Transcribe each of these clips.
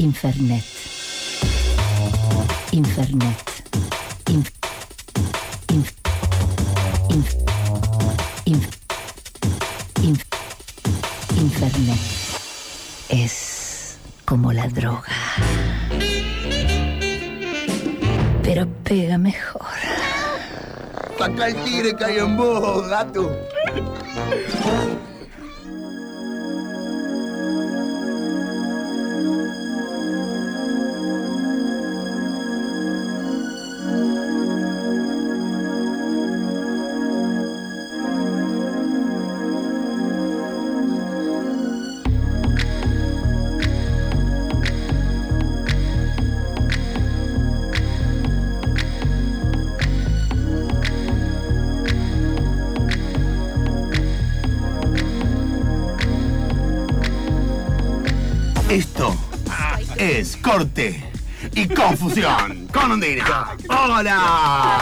Infernet. Infernet. Inf- inf- inf- inf- inf- Infernet. Es como la droga. Pero pega mejor. Saca el tigre hay en vos, gato. Esto es corte y confusión con Ondina. ¡Hola!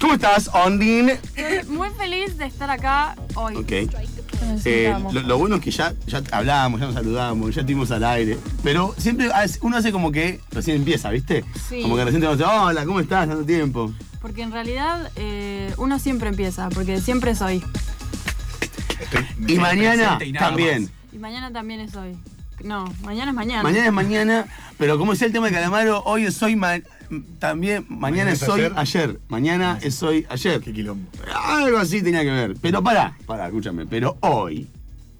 ¿Cómo estás, Ondine? Muy feliz de estar acá hoy. Ok. Lo Eh, lo, lo bueno es que ya, ya hablábamos, ya nos saludamos, ya estuvimos al aire. Pero siempre hace- uno hace como que recién empieza, ¿viste? Sí. Como que recién te dice, hola, ¿cómo estás? Tanto tiempo. Porque en realidad eh, uno siempre empieza, porque siempre es hoy. Y mañana también. Y mañana también es hoy. No, mañana es mañana. Mañana es mañana, pero como decía el tema de Calamaro, hoy es hoy, ma- también, mañana, Mañana es hoy, ayer. ayer. Mañana es hoy, ayer. Qué quilombo. Algo así tenía que ver. Pero pará, pará, escúchame. Pero hoy.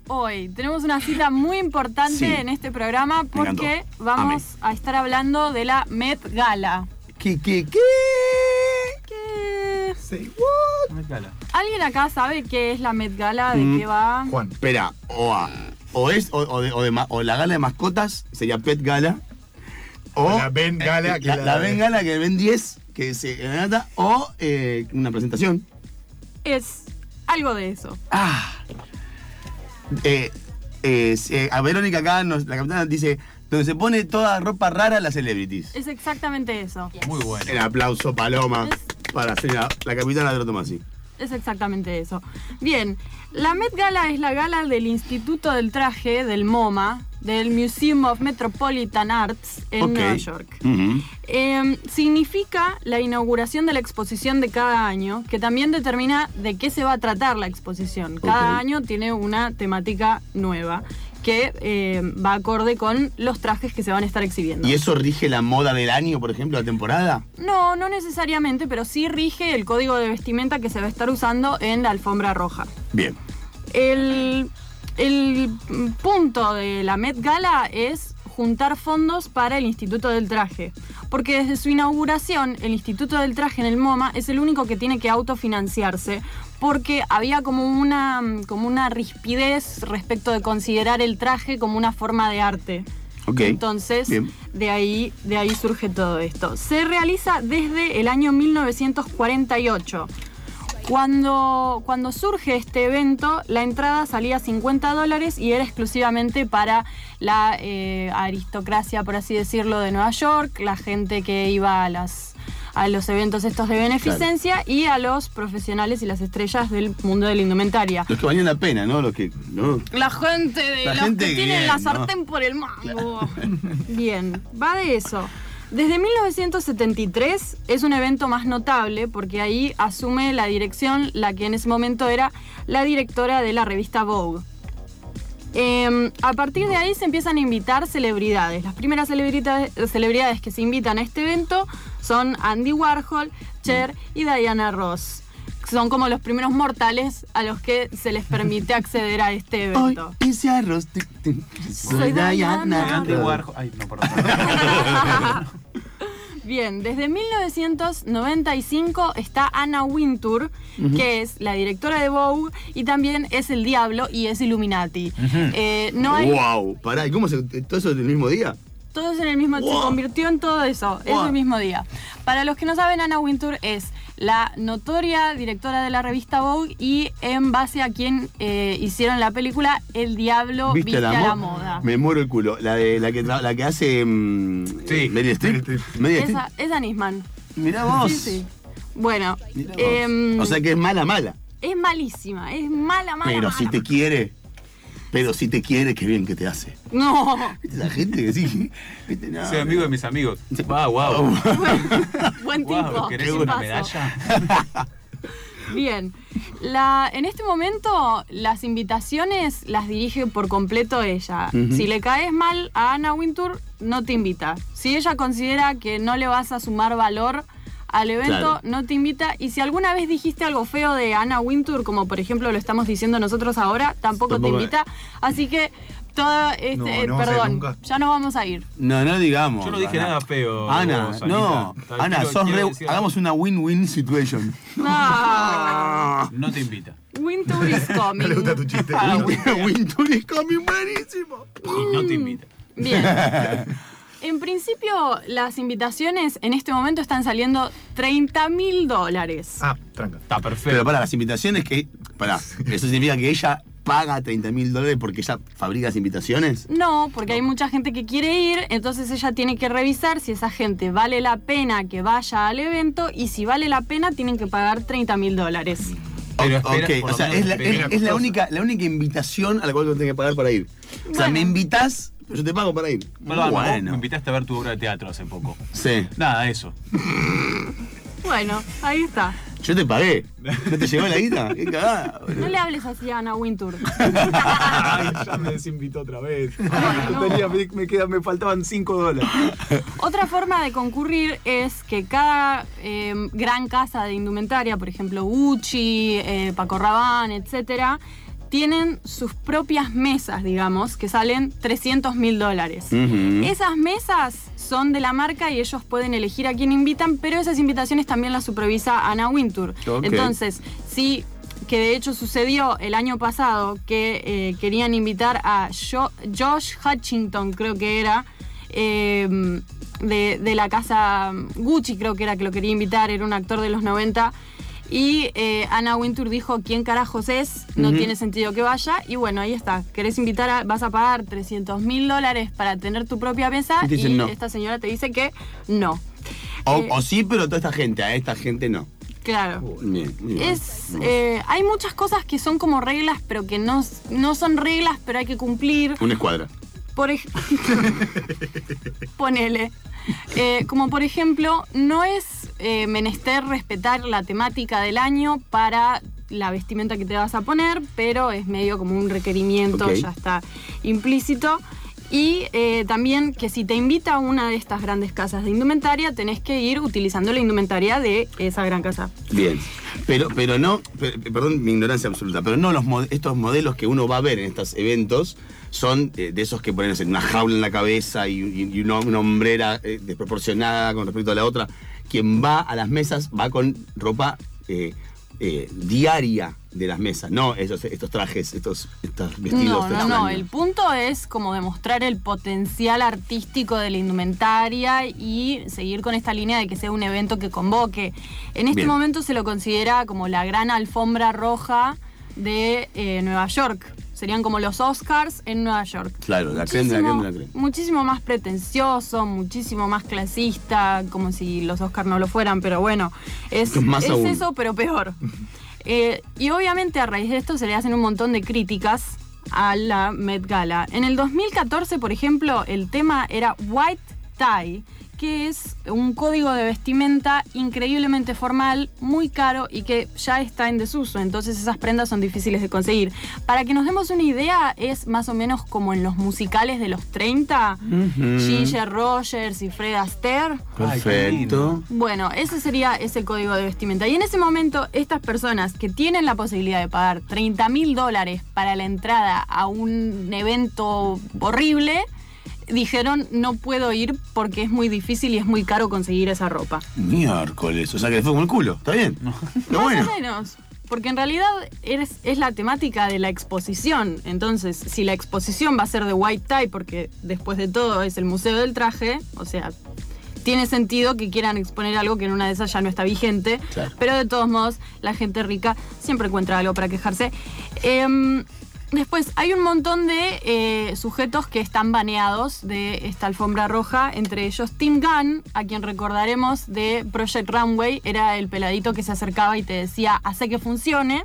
Hoy tenemos una cita muy importante Sí. en este programa porque vamos a estar hablando de la Met Gala. ¿Qué, qué, qué? ¿Qué? Sí. ¿Alguien acá sabe qué es la Met Gala? ¿De Mm. qué va? Juan. Espera, o, a- o es, o, o de- o de o la gala de mascotas, sería Pet Gala. O La Ben Gala, que La, la- la Ben Gala que ven 10, que se nata, o eh, una presentación. Es algo de eso. Ah. Eh, eh, eh, a Verónica acá, nos- la capitana dice, donde se pone toda ropa rara las celebrities. Es exactamente eso. Muy bueno. El aplauso, Paloma, para la, la capitana de la Tomasi. Es exactamente eso. Bien, la Met Gala es la gala del Instituto del Traje, del MoMA, del Museum of Metropolitan Arts en. Nueva York. Eh, significa la inauguración de la exposición de cada año, que también determina de qué se va a tratar la exposición. Cada año tiene una temática nueva que eh, va acorde con los trajes que se van a estar exhibiendo. ¿Y eso rige la moda del año, por ejemplo, la temporada? No, no necesariamente, pero sí rige el código de vestimenta que se va a estar usando en la alfombra roja. Bien. El, el punto de la Met Gala es juntar fondos para el Instituto del Traje. Porque desde su inauguración, el Instituto del Traje en el MoMA es el único que tiene que autofinanciarse. Porque había como una, como una rispidez respecto de considerar el traje como una forma de arte. Ok. Entonces, Bien. de ahí, de ahí surge todo esto. Se realiza desde el año 1948. Cuando, cuando surge este evento, la entrada salía a 50 dólares y era exclusivamente para la eh, aristocracia, por así decirlo, de Nueva York, la gente que iba a, las, a los eventos estos de beneficencia y a los profesionales y las estrellas del mundo de la indumentaria. Los que valían la pena, ¿no? Los que. ¿no? La gente de La los gente que tienen bien, la ¿no? sartén por el mango. Bien, va de eso. Desde 1973 es un evento más notable porque ahí asume la dirección la que en ese momento era la directora de la revista Vogue. Eh, a partir de ahí se empiezan a invitar celebridades. Las primeras celebridades que se invitan a este evento son Andy Warhol, Cher y Diana Ross. Son como los primeros mortales a los que se les permite acceder a este Hoy evento. hice arroz. tu, Soy Soy Diana. Diana. Ay, no, perdón. Bien, desde 1995 está Anna Wintour, que es la directora de Vogue y también es el Diablo y es Illuminati. Eh, no hay, Wow, pará, ¿y cómo se.? ¿Todo eso en el mismo día? todo es en el mismo, se Wow. convirtió en todo eso, Wow. ese mismo día. Para los que no saben, Anna Wintour es la notoria directora de la revista Vogue y en base a quien eh, hicieron la película El Diablo viste, a la, mo- moda. Me muero el culo. La, de, la, que, la que hace. mm, Sí, eh, Meryl Streep. Esa, esa Nisman. Mirá vos. Sí, sí. Bueno, Mirá vos. em, o sea que es mala, mala. es malísima, es mala, mala. Pero mala. si te quiere. Pero si te quiere, qué bien que te hace. No. ¿Viste esa gente que sí? ¿Viste? No, Soy amigo de mis amigos. Wow, wow. Buen tipo. Wow, ¿querés una medalla? Bien. La, en este momento, las invitaciones las dirige por completo ella. Si le caes mal a Ana Wintour, no te invita. Si ella considera que no le vas a sumar valor al evento, Claro. no te invita. Y si alguna vez dijiste algo feo de Ana Wintour, como por ejemplo lo estamos diciendo nosotros ahora, tampoco, Tampoco. te invita. Así que, todo este, No, eh, no perdón, ya nos vamos a ir. No, no digamos. Yo no dije Ana. nada feo. Ana, vos, no. Ana, Quiero- sos quiero re- decir- hagamos una win-win situation. No. No te invita. Wintour is coming. No le gusta tu chiste. Ah, Win- Win-tour is coming buenísimo. Y no te invita. Bien. En principio, las invitaciones en este momento están saliendo 30 mil dólares. Ah, tranca. Está Pero perfecto. para las invitaciones que. Para, ¿eso significa que ella paga 30 mil dólares porque ella fabrica las invitaciones? No, porque hay mucha gente que quiere ir, entonces ella tiene que revisar si esa gente vale la pena que vaya al evento y si vale la pena tienen que pagar 30 mil dólares. Pero O- espera, ok, por o sea, es la, espera. es- es la única, la única invitación a la cual tú tienes que pagar para ir. O sea, me invitas, pero yo te pago para ir. Bueno, me invitaste a ver tu obra de teatro hace poco. Sí. Nada, eso. Bueno, ahí está. Yo te pagué. ¿No te llegó la guita? Qué cagada. No le hables así a Ana Wintour. Ay, ya me desinvitó otra vez. no. Tenía- me, me queda- me faltaban 5 dólares. Otra forma de concurrir es que cada eh, gran casa de indumentaria, por ejemplo Gucci, eh, Paco Rabanne, etcétera, tienen sus propias mesas, digamos, que salen 300 mil dólares. Esas mesas son de la marca y ellos pueden elegir a quién invitan, pero esas invitaciones también las supervisa Ana Wintour. Entonces, sí, que de hecho sucedió el año pasado que eh, querían invitar a Jo- Josh Hutchington, creo que era, eh, de, de la casa Gucci, creo que era que lo quería invitar, era un actor de los 90. Y eh, Ana Wintour dijo, ¿quién carajos es? No tiene sentido que vaya. Y bueno, ahí está. ¿Querés invitar a, vas a pagar 300 mil dólares para tener tu propia mesa? Y no. esta señora te dice que no. O, Eh, o sí, pero toda esta gente, a esta gente no. Claro. Bien, bien. Es, eh, hay muchas cosas que son como reglas, pero que no, no son reglas, pero hay que cumplir. Una escuadra. Por Ponele. Eh, como por ejemplo, no es eh, menester respetar la temática del año para la vestimenta que te vas a poner, pero es medio como un requerimiento, ya está implícito. Y eh, también que si te invita a una de estas grandes casas de indumentaria, tenés que ir utilizando la indumentaria de esa gran casa. Bien. Pero, pero no, pe- perdón mi ignorancia absoluta, pero no los estos modelos que uno va a ver en estos eventos son eh, de esos que ponen una jaula en la cabeza y, una, una hombrera eh, desproporcionada con respecto a la otra. Quien va a las mesas va con ropa diaria de las mesas, no esos, estos trajes, estos, estos vestidos. No, no, no. El punto es como demostrar el potencial artístico de la indumentaria y seguir con esta línea de que sea un evento que convoque. En este Bien. momento se lo considera como la gran alfombra roja de eh, Nueva York. Serían como los Oscars en Nueva York. Claro, la crema de la crema de la crema. Muchísimo más pretencioso, muchísimo más clasista, como si los Oscars no lo fueran, pero bueno, es, Más es aún. eso, pero peor. Eh, y obviamente a raíz de esto se le hacen un montón de críticas a la Met Gala. En el 2014, por ejemplo, el tema era White Tie, que es un código de vestimenta increíblemente formal, muy caro y que ya está en desuso. Entonces esas prendas son difíciles de conseguir. Para que nos demos una idea, es más o menos como en los musicales de los 30, Ujú. Ginger Rogers y Fred Astaire. Perfecto. Bueno, ese sería ese código de vestimenta. Y en ese momento, estas personas que tienen la posibilidad de pagar 30 mil dólares para la entrada a un evento horrible, dijeron no puedo ir porque es muy difícil y es muy caro conseguir esa ropa. Miércoles, o sea que le fue como el culo, ¿está bien? Está Más bueno. o menos. Porque en realidad es, es la temática de la exposición. Entonces, si la exposición va a ser de white tie, porque después de todo es el Museo del Traje, o sea, tiene sentido que quieran exponer algo que en una de esas ya no está vigente. Claro. Pero de todos modos, la gente rica siempre encuentra algo para quejarse. Em, Después, hay un montón de eh, sujetos que están baneados de esta alfombra roja, entre ellos Tim Gunn, a quien recordaremos de Project Runway, era el peladito que se acercaba y te decía, hace que funcione.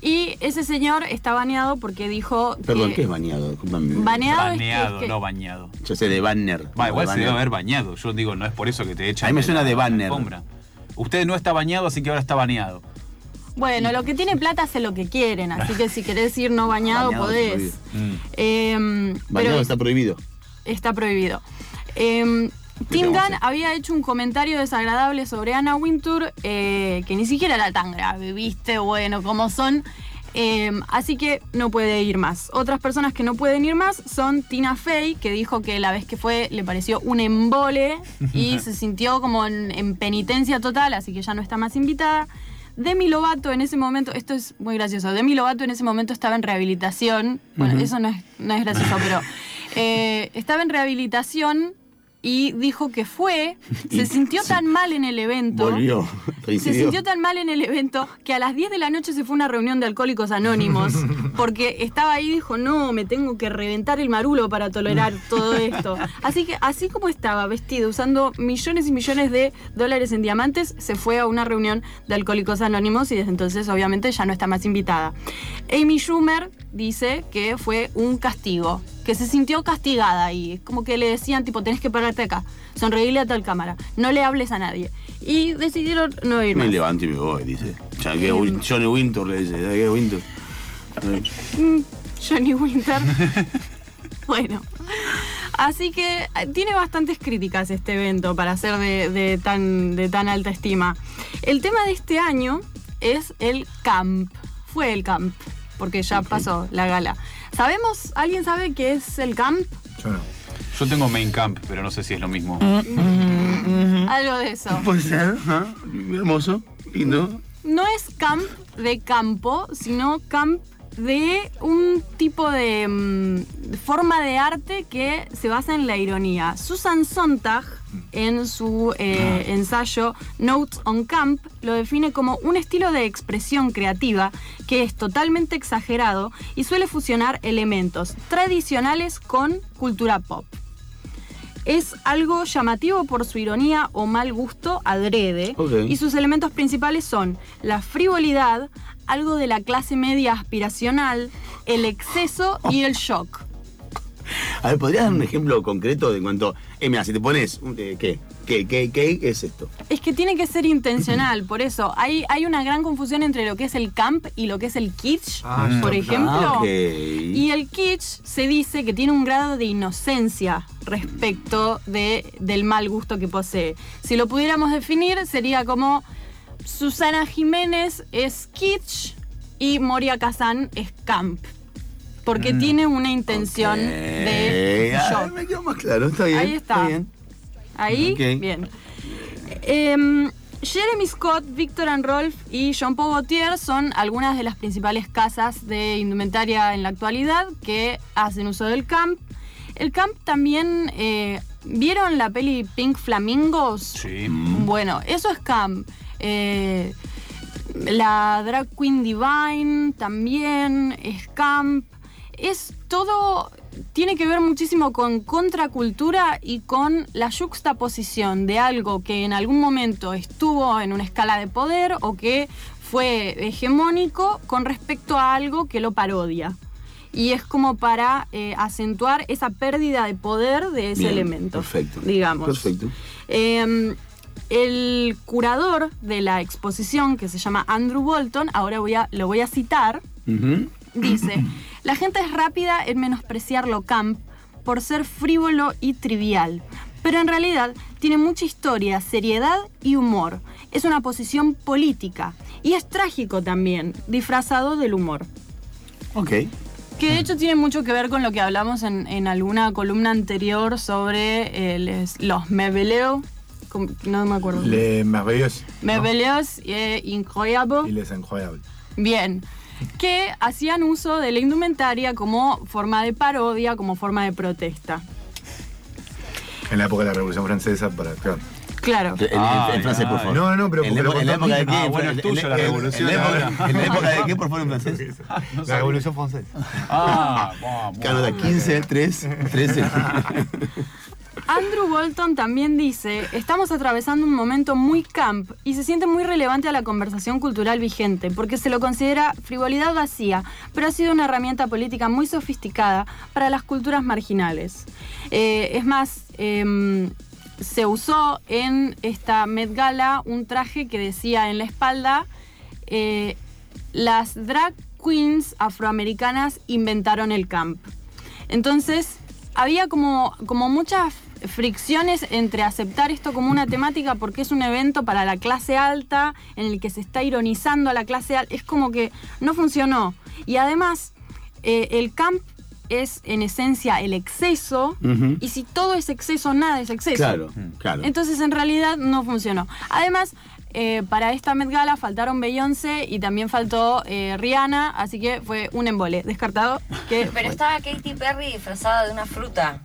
Y ese señor está baneado porque dijo Perdón, que... ¿qué es. Baneado es que- Baneado, es que- no bañado. Yo sé de banner. Va, igual se debe haber bañado. Yo digo, no es por eso que te echan. A mí me suena de banner. alfombra. Usted no está bañado, así que ahora está baneado. Bueno, lo que tiene plata hace lo que quieren, así que si querés ir no bañado, Bañado, podés. Mm. Em, Bañado pero está prohibido. está prohibido. Em, Tim Gunn había hecho un comentario desagradable sobre Anna Wintour, eh, que ni siquiera era tan grave, viste, bueno, como son. Em, así que no puede ir más. Otras personas que no pueden ir más son Tina Fey, que dijo que la vez que fue le pareció un embole y se sintió como en, en penitencia total, así que ya no está más invitada. Demi Lovato en ese momento, esto es muy gracioso, Demi Lovato en ese momento estaba en rehabilitación, bueno, eso no es, no es gracioso, pero eh, estaba en rehabilitación y dijo que fue, se sintió tan mal en el evento. Volvió. Se sintió tan mal en el evento que a las 10 de la noche se fue a una reunión de alcohólicos anónimos porque estaba ahí y dijo, no, me tengo que reventar el marulo para tolerar todo esto. Así que así como estaba vestido, usando millones y millones de dólares en diamantes, se fue a una reunión de alcohólicos anónimos y desde entonces obviamente ya no está más invitada. Amy Schumer dice que fue un castigo, que se sintió castigada y como que le decían tipo, tenés que pararte acá, sonreírle a tal cámara, no le hables a nadie. Y decidieron no ir Me más. levanto y me voy, dice. Johnny Winter le dice. ¿sabes qué, Winter? Mm, Johnny Winter. bueno. Así que eh, tiene bastantes críticas este evento para ser de, de tan, de tan alta estima. El tema de este año es el camp. Fue el camp, porque ya pasó la gala. ¿Sabemos? ¿Alguien sabe qué es el camp? Yo no. Yo tengo main camp, pero no sé si es lo mismo. Algo de eso. Puede ser, ¿ah? Hermoso, lindo. No es camp de campo, sino camp de un tipo de mm, forma de arte que se basa en la ironía. Susan Sontag, en su eh, ensayo Notes on Camp, lo define como un estilo de expresión creativa que es totalmente exagerado y suele fusionar elementos tradicionales con cultura pop. Es algo llamativo por su ironía o mal gusto adrede y sus elementos principales son la frivolidad, algo de la clase media aspiracional, el exceso y el shock. A ver, ¿podrías dar un ejemplo concreto de cuanto. Eh, mira, si te pones. eh, ¿Qué? ¿Qué, qué, qué es esto? Es que tiene que ser intencional, por eso hay, hay una gran confusión entre lo que es el camp y lo que es el kitsch, Ah, por ejemplo. Ah. Y el kitsch se dice que tiene un grado de inocencia respecto de, del mal gusto que posee. Si lo pudiéramos definir, sería como Susana Jiménez es kitsch y Moria Kazan es camp. Porque tiene una intención de me quedó más claro, está bien. Ahí está. bien. Ahí, bien. Em, Jeremy Scott, Victor and Rolf y Jean Paul Gaultier son algunas de las principales casas de indumentaria en la actualidad que hacen uso del camp. El camp también. eh, ¿Vieron la peli Pink Flamingos? Sí. Bueno, eso es camp. Eh, la Drag Queen Divine también es camp. Es todo. Tiene que ver muchísimo con contracultura y con la juxtaposición de algo que en algún momento estuvo en una escala de poder o que fue hegemónico con respecto a algo que lo parodia. Y es como para eh, acentuar esa pérdida de poder de ese Bien, elemento. Perfecto. Digamos. Perfecto. Eh, el curador de la exposición, que se llama Andrew Bolton, ahora voy a, lo voy a citar. Dice, la gente es rápida en menospreciar lo camp por ser frívolo y trivial, pero en realidad tiene mucha historia, seriedad y humor. Es una posición política y es trágico también, disfrazado del humor. Ok. Que de hecho tiene mucho que ver con lo que hablamos en, en alguna columna anterior sobre eh, les- los mebeleo. No me acuerdo. Les merveilleux. ¿no? Mebeleos e Y incroyable. les incroyables. Bien. Que hacían uso de la indumentaria como forma de parodia, como forma de protesta. En la época de la Revolución Francesa, para. Claro. Claro. En, en- Ah, en francés, por favor. No, no, pero en, en la época de qué? Ah, bueno, En- es tuyo la revolución En la época, ahora. en la época de qué, por favor, en francés. La Revolución Francesa. Ah, vamos. Canadá 15, 3, 13. Andrew Bolton también dice, estamos atravesando un momento muy camp y se siente muy relevante a la conversación cultural vigente, porque se lo considera frivolidad vacía, pero ha sido una herramienta política muy sofisticada para las culturas marginales. Eh, es más, em, se usó en esta Met Gala un traje que decía en la espalda, eh, las drag queens afroamericanas inventaron el camp. Entonces, había como, como muchas fricciones entre aceptar esto como una temática porque es un evento para la clase alta, en el que se está ironizando a la clase alta. Es como que no funcionó. Y además, eh, el camp es en esencia el exceso, y si todo es exceso, nada es exceso. Claro, claro. Entonces en realidad no funcionó. Además, eh, para esta Met Gala faltaron Beyoncé y también faltó eh, Rihanna, así que fue un embole. Descartado que. Pero estaba Katy Perry disfrazada de una fruta.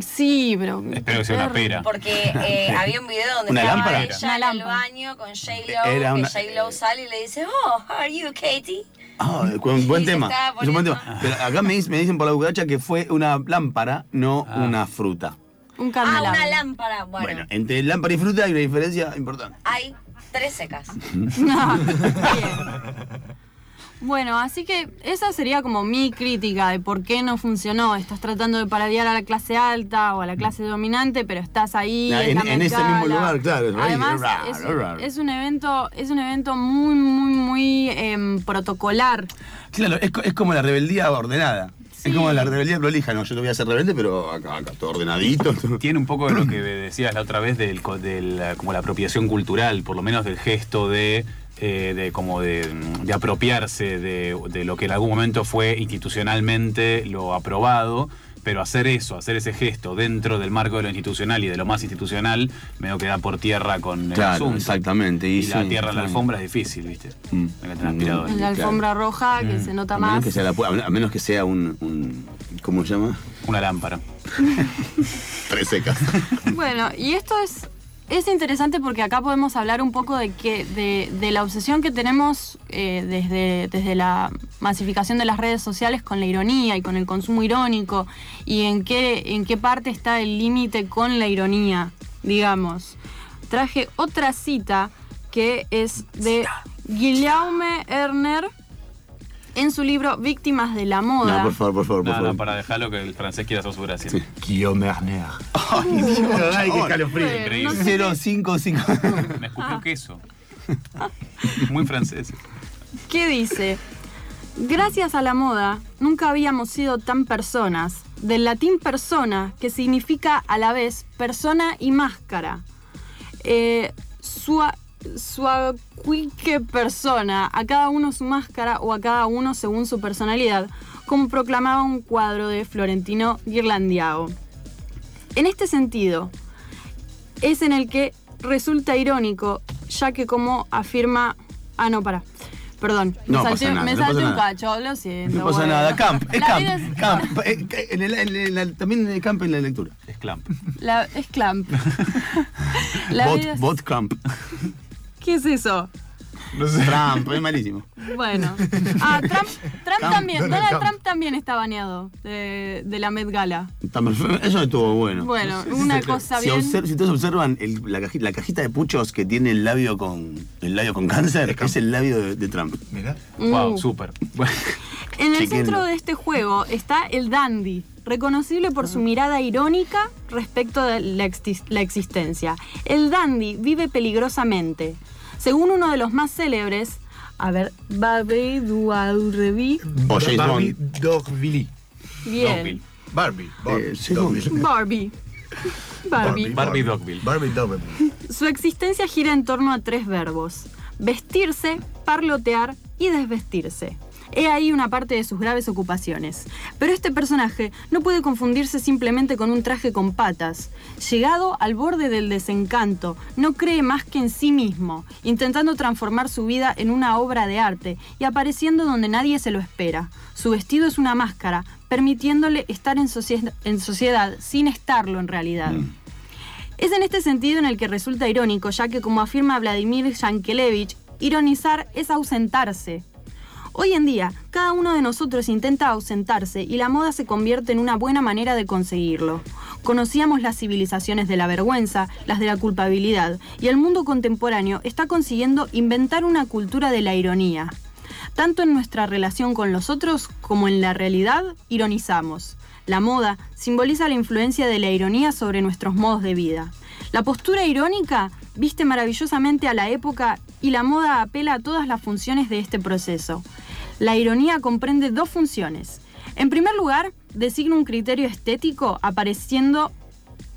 Sí, pero. Espero que sea una pera. Porque eh, había un video donde ¿Una estaba lámpara? ella Una en el baño con J-Lo, Era que una- J-Lo sale y le dice, oh, how are you, Katy? Ah, buen, buen tema. Es un buen tema. Pero acá me, dicen- me dicen por la cucaracha que fue una lámpara, no Ah. una fruta. Un Ah, una lámpara. Bueno, Bueno, entre lámpara y fruta hay una diferencia importante. hay tres secas. No, bien. Bueno, así que esa sería como mi crítica de por qué no funcionó. Estás tratando de parodiar a la clase alta o a la clase dominante, pero estás ahí. Ah, es en- la en Met ese mismo lugar, claro, Además, es, un evento, es un evento muy, muy, muy em, protocolar. Claro, es, co- es como la rebeldía ordenada. Sí. Es como la rebeldía prolija. No, yo te voy a hacer rebelde, pero acá, acá todo ordenadito. Tiene un poco de lo que decías la otra vez del, co- del, como la apropiación cultural, por lo menos del gesto de, eh, de como de, de apropiarse de, de lo que en algún momento fue institucionalmente lo aprobado, pero hacer eso, hacer ese gesto dentro del marco de lo institucional y de lo más institucional, medio que da por tierra con el Claro, asunto. exactamente, y Y, la sí, tierra en la alfombra es difícil, ¿viste? Mm. En la Claro. alfombra roja, que se nota A menos más. que sea, la a menos que sea un, un- ¿Cómo se llama? Una lámpara. Tres secas. Bueno, y esto es, es interesante porque acá podemos hablar un poco de que de, de la obsesión que tenemos eh, desde, desde la masificación de las redes sociales con la ironía y con el consumo irónico y en qué, en qué parte está el límite con la ironía, digamos. Traje otra cita que es de Guillaume Erner en su libro Víctimas de la Moda. No, por favor, por favor, por No, favor. no, para dejarlo que el francés quiera hacer su gracia. Sí. Guillaume Erner. Ay, qué escalofrío. Bueno, increíble. no sé 055. Me escupió queso. Muy francés. ¿Qué dice? Gracias a la moda, nunca habíamos sido tan personas. Del latín persona, que significa a la vez persona y máscara. Eh, sua, suaquique persona, a cada uno su máscara o a cada uno según su personalidad, como proclamaba un cuadro de Florentino Ghirlandiao. En este sentido, es en el que resulta irónico, ya que como afirma... Ah, no, para. Perdón, me No salté, nada, me no salté un nada. cacho, lo siento. No pasa bueno. nada. Camp, es La camp. es- camp. Eh, en el- en el- también en el camp en la lectura. Es clamp. la- es clamp. La es- bot camp. ¿Qué es eso? Trump, es malísimo. Bueno. Ah, Trump, Trump Trump, también. Donald Donald Trump. Trump también está baneado de, de la Met Gala. Eso estuvo bueno. Bueno, una cosa Si, bien. si ustedes observan el- la, caji- la cajita de puchos que tiene el labio con el labio con cáncer, es el labio de, de Trump. Mirá. Wow, Uh. súper. Bueno, En el Chequenlo. centro de este juego está el dandy, reconocible por su mirada irónica respecto de la existencia. El dandy vive peligrosamente. Según uno de los más célebres, a ver, Barbie Duaurevi, O Barbie. Dogville. bien, Dogville. Barbie. Barbie. Eh. Barbie. Barbie. Barbie Dogville. Barbie Dogville. Su existencia gira en torno a tres verbos: vestirse, parlotear y desvestirse. He ahí una parte de sus graves ocupaciones. Pero este personaje no puede confundirse simplemente con un traje con patas. Llegado al borde del desencanto, no cree más que en sí mismo, intentando transformar su vida en una obra de arte y apareciendo donde nadie se lo espera. Su vestido es una máscara, permitiéndole estar en, socie- en sociedad sin estarlo en realidad. Es en este sentido en el que resulta irónico, ya que como afirma Vladimir Yankelevich, ironizar es ausentarse. Hoy en día, cada uno de nosotros intenta ausentarse y la moda se convierte en una buena manera de conseguirlo. Conocíamos las civilizaciones de la vergüenza, las de la culpabilidad, y el mundo contemporáneo está consiguiendo inventar una cultura de la ironía. Tanto en nuestra relación con los otros como en la realidad, ironizamos. La moda simboliza la influencia de la ironía sobre nuestros modos de vida. La postura irónica viste maravillosamente a la época y la moda apela a todas las funciones de este proceso. La ironía comprende dos funciones. En primer lugar, designa un criterio estético apareciendo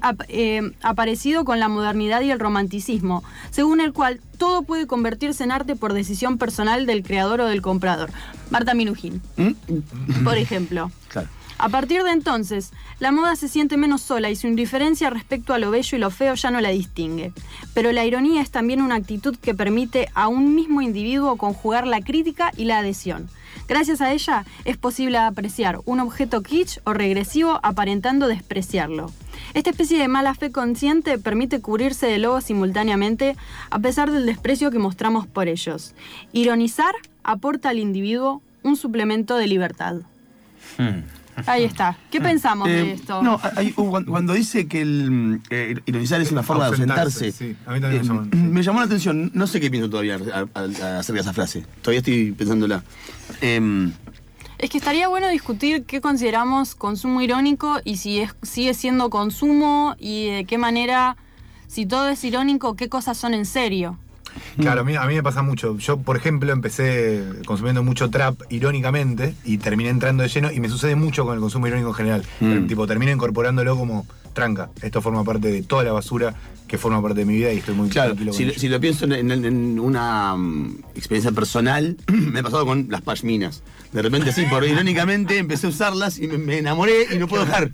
ap- eh, aparecido con la modernidad y el romanticismo, según el cual todo puede convertirse en arte por decisión personal del creador o del comprador. Marta Minujín, por ejemplo. Claro. A partir de entonces, la moda se siente menos sola y su indiferencia respecto a lo bello y lo feo ya no la distingue. Pero la ironía es también una actitud que permite a un mismo individuo conjugar la crítica y la adhesión. Gracias a ella es posible apreciar un objeto kitsch o regresivo aparentando despreciarlo. Esta especie de mala fe consciente permite cubrirse de lobos simultáneamente a pesar del desprecio que mostramos por ellos. Ironizar aporta al individuo un suplemento de libertad. Ahí está. ¿Qué pensamos de Eh, esto? No, hay- uh, cuando- cuando dice que el eh, ironizar es una forma de Ausentarse, sí. A mí también me llamó, sí. me llamó la atención. No sé qué pienso todavía a- a- a- acerca de esa frase. Todavía estoy pensándola. Em, Es que estaría bueno discutir qué consideramos consumo irónico y si es, sigue siendo consumo y de qué manera, si todo es irónico, qué cosas son en serio. Claro, a mí, a mí me pasa mucho. Yo, por ejemplo, empecé consumiendo mucho trap irónicamente y terminé entrando de lleno y me sucede mucho con el consumo irónico en general. Mm. Tipo, termino incorporándolo como tranca. Esto forma parte de toda la basura que forma parte de mi vida y estoy muy Claro, tranquilo con si, ello. si lo pienso en, en- en una mm, experiencia personal, me ha pasado con las pashminas. De repente, sí, por irónicamente empecé a usarlas y me, me enamoré y no puedo dejar.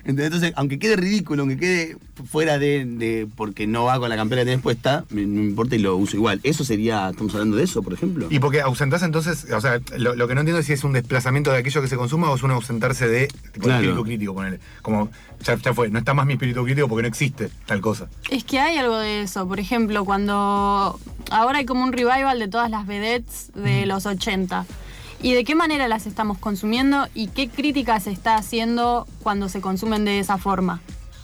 ¿Entendés? Entonces, aunque quede ridículo, aunque quede fuera de, de- porque no va con la campera que tenés puesta, me- no me importa y lo uso igual. ¿Eso sería, estamos hablando de eso, por ejemplo? Y porque ausentarse entonces, o sea, lo, lo que no entiendo es si es un desplazamiento de aquello que se consuma o es un ausentarse de tipo, Claro. el espíritu crítico, ponele. Como, ya, ya fue, no está más mi espíritu crítico porque no existe tal cosa. Es que hay algo de eso. Por ejemplo, cuando ahora hay como un revival de todas las vedettes de los 80. ¿Y de qué manera las estamos consumiendo y qué crítica se está haciendo cuando se consumen de esa forma?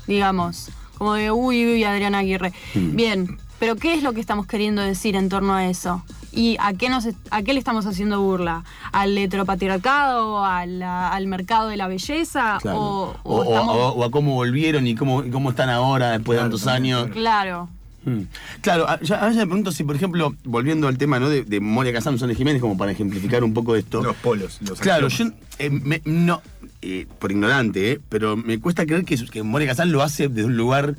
Digamos, como de uy, uy, Adriana Aguirre. Bien, pero ¿qué es lo que estamos queriendo decir en torno a eso? ¿Y a qué, nos, a qué le estamos haciendo burla? ¿Al heteropatriarcado? ¿A la- ¿Al mercado de la belleza? Claro. ¿O, O, o o- estamos- o- o a cómo volvieron y cómo, y cómo están ahora después de tantos años. Claro. Mm. Claro, a, ya- a veces me pregunto si, por ejemplo, volviendo al tema ¿no? de, de Moria Kazan, Sonia Jiménez, como para ejemplificar un poco esto. Los polos, los Claro, axiomas. yo eh, me- no, eh, por ignorante, eh, pero me cuesta creer que, que Moria Kazan lo hace desde un lugar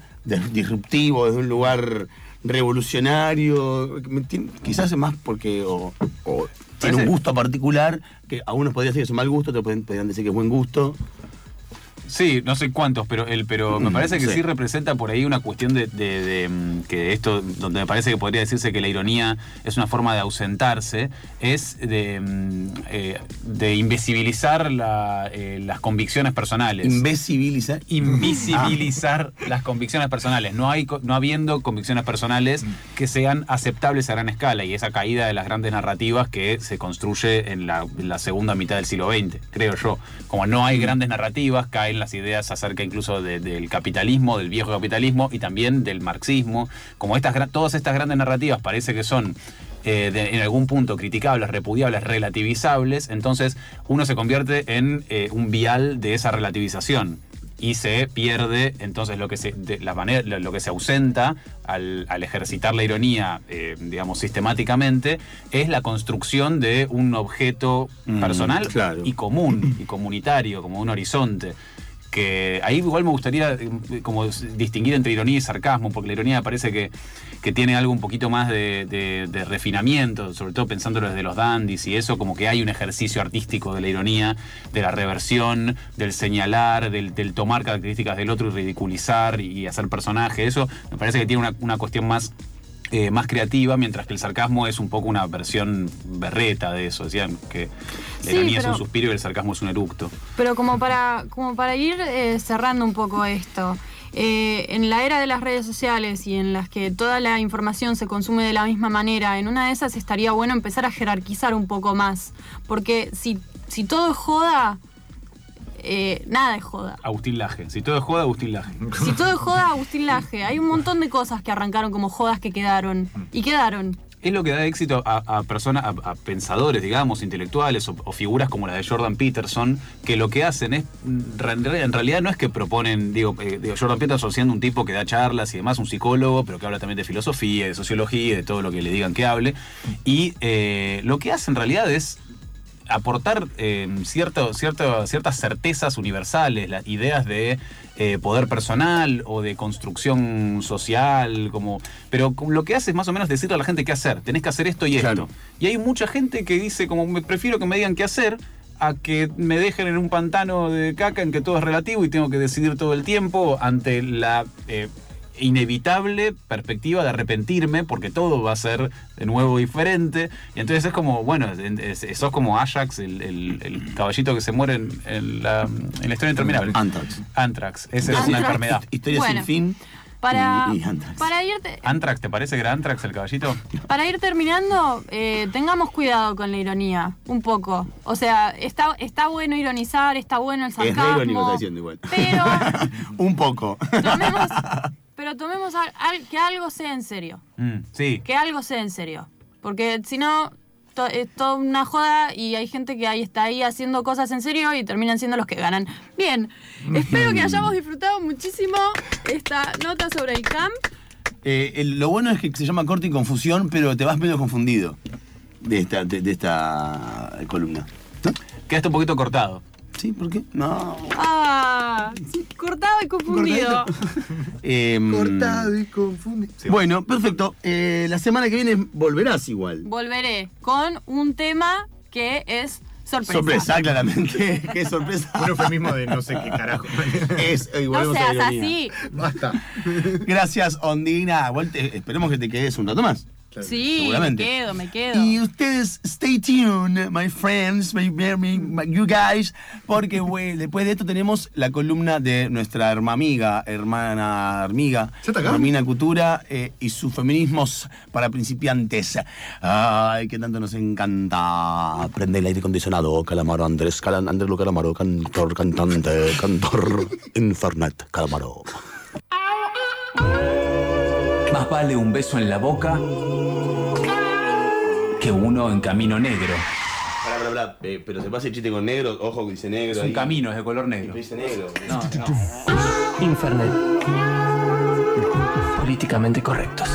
disruptivo, desde un lugar revolucionario. Quizás es más porque o, o tiene un gusto particular, que a unos podría decir que es un mal gusto, otros podrían decir que es buen gusto. Sí, no sé cuántos, pero el, pero me Mm, parece que sí. sí representa por ahí una cuestión de, de- de, mm, que esto, donde me parece que podría decirse que la ironía es una forma de ausentarse, es de, mm, eh, de invisibilizar la, eh, las convicciones personales. Imbeciliza. invisibilizar las convicciones personales. No hay no habiendo convicciones personales que sean aceptables a gran escala y esa caída de las grandes narrativas que se construye en la, en la segunda mitad del siglo XX, creo yo. Como no hay grandes narrativas, las ideas acerca incluso de- del capitalismo, del viejo capitalismo y también del marxismo. Como estas todas estas grandes narrativas parece que son eh, de- en algún punto criticables, repudiables, relativizables, entonces uno se convierte en eh, un vial de esa relativización y se pierde entonces lo que se de la manera lo, lo que se ausenta al, al ejercitar la ironía eh, digamos sistemáticamente es la construcción de un objeto Mm, personal claro. y común y comunitario como un horizonte que ahí igual me gustaría eh, como distinguir entre ironía y sarcasmo, porque la ironía parece que, que tiene algo un poquito más de refinamiento, sobre todo pensándolo desde los dandies y eso, como que hay un ejercicio artístico de la ironía, de la reversión, del señalar, del, del tomar características del otro y ridiculizar y hacer personaje, eso me parece que tiene una, una cuestión más eh, más creativa, mientras que el sarcasmo es un poco una versión berreta de eso. Decían que la Sí, ironía es un suspiro y el sarcasmo es un eructo. Pero como para, como para ir eh, cerrando un poco esto, eh, en la era de las redes sociales y en las que toda la información se consume de la misma manera, en una de esas estaría bueno empezar a jerarquizar un poco más. Porque si, si todo es joda, eh, nada es joda. Agustín Laje. Si todo es joda, Agustín Laje. Si todo es joda, Agustín Laje. Hay un montón de cosas que arrancaron como jodas que quedaron. Y quedaron. Es lo que da éxito a, a personas, a, a pensadores, digamos, intelectuales o, o figuras como la de Jordan Peterson, que lo que hacen es, en realidad- en realidad no es que proponen, digo, eh, digo, Jordan Peterson siendo un tipo que da charlas y demás, un psicólogo, pero que habla también de filosofía, de sociología, de todo lo que le digan que hable, y eh, lo que hace en realidad es aportar eh, cierto, cierto- ciertas certezas universales, las ideas de eh, poder personal o de construcción social, como, pero lo que hace es más o menos decirle a la gente qué hacer, tenés que hacer esto y Claro. esto. Y hay mucha gente que dice, como me prefiero que me digan qué hacer a que me dejen en un pantano de caca en que todo es relativo y tengo que decidir todo el tiempo ante la eh, inevitable perspectiva de arrepentirme porque todo va a ser de nuevo diferente. Y entonces es como, bueno, es- es- sos como Ajax, el, el- el caballito que se muere en, en la, en la historia interminable. Anthrax. Antrax, esa es una enfermedad. Historia Bueno. sin fin. Para, y, para, te- Antrax, ¿te parece que era Antrax el caballito? para ir terminando, eh, tengamos cuidado con la ironía, un poco. O sea, está, está bueno ironizar, está bueno el Es re sarcasmo. irónico, está diciendo igual. Pero Un poco. tomemos, pero tomemos al- al- que algo sea en serio. Mm, sí. Que algo sea en serio. Porque si no, to- es toda una joda y hay gente que ahí está ahí haciendo cosas en serio y terminan siendo los que ganan. Bien, espero que hayamos disfrutado muchísimo esta nota sobre el camp. Eh, el- lo bueno es que se llama corte y confusión, pero te vas medio confundido de esta, de, de esta columna. ¿No? Quedaste un poquito cortado. ¿Sí? ¿Por qué? No. Ah, cortado y confundido. Em, Cortado y confundido. Sí, Bueno, perfecto. Eh, la semana que viene volverás igual. Volveré con un tema que es sorpresa. Sorpresa, claramente. Qué sorpresa. Un eufemismo de no sé qué carajo. Es, y No a la seas así. Basta. Gracias, Ondina. Igual te- esperemos que te quedes un rato más. Sí, Seguramente. me quedo, me quedo. Y ustedes, stay tuned, my friends, my, my- my- you guys, porque güey, después de esto tenemos la columna de nuestra hermana amiga, hermana amiga, ¿Ya está acá? Romina Cultura eh, y sus feminismos para principiantes. Ay, que tanto nos encanta. Prende el aire acondicionado, Calamaro Andrés, Calan, Andrés Lu Calamaro, cantor, cantante, cantor, Infernet, Calamaro. Más vale un beso en la boca que uno en camino negro. Pará, pará, pará, eh, pero se pasa el chiste con negro, ojo que dice negro. Es un ahí. camino, es de color negro. Dice negro. No, no. Infernet. Políticamente correctos.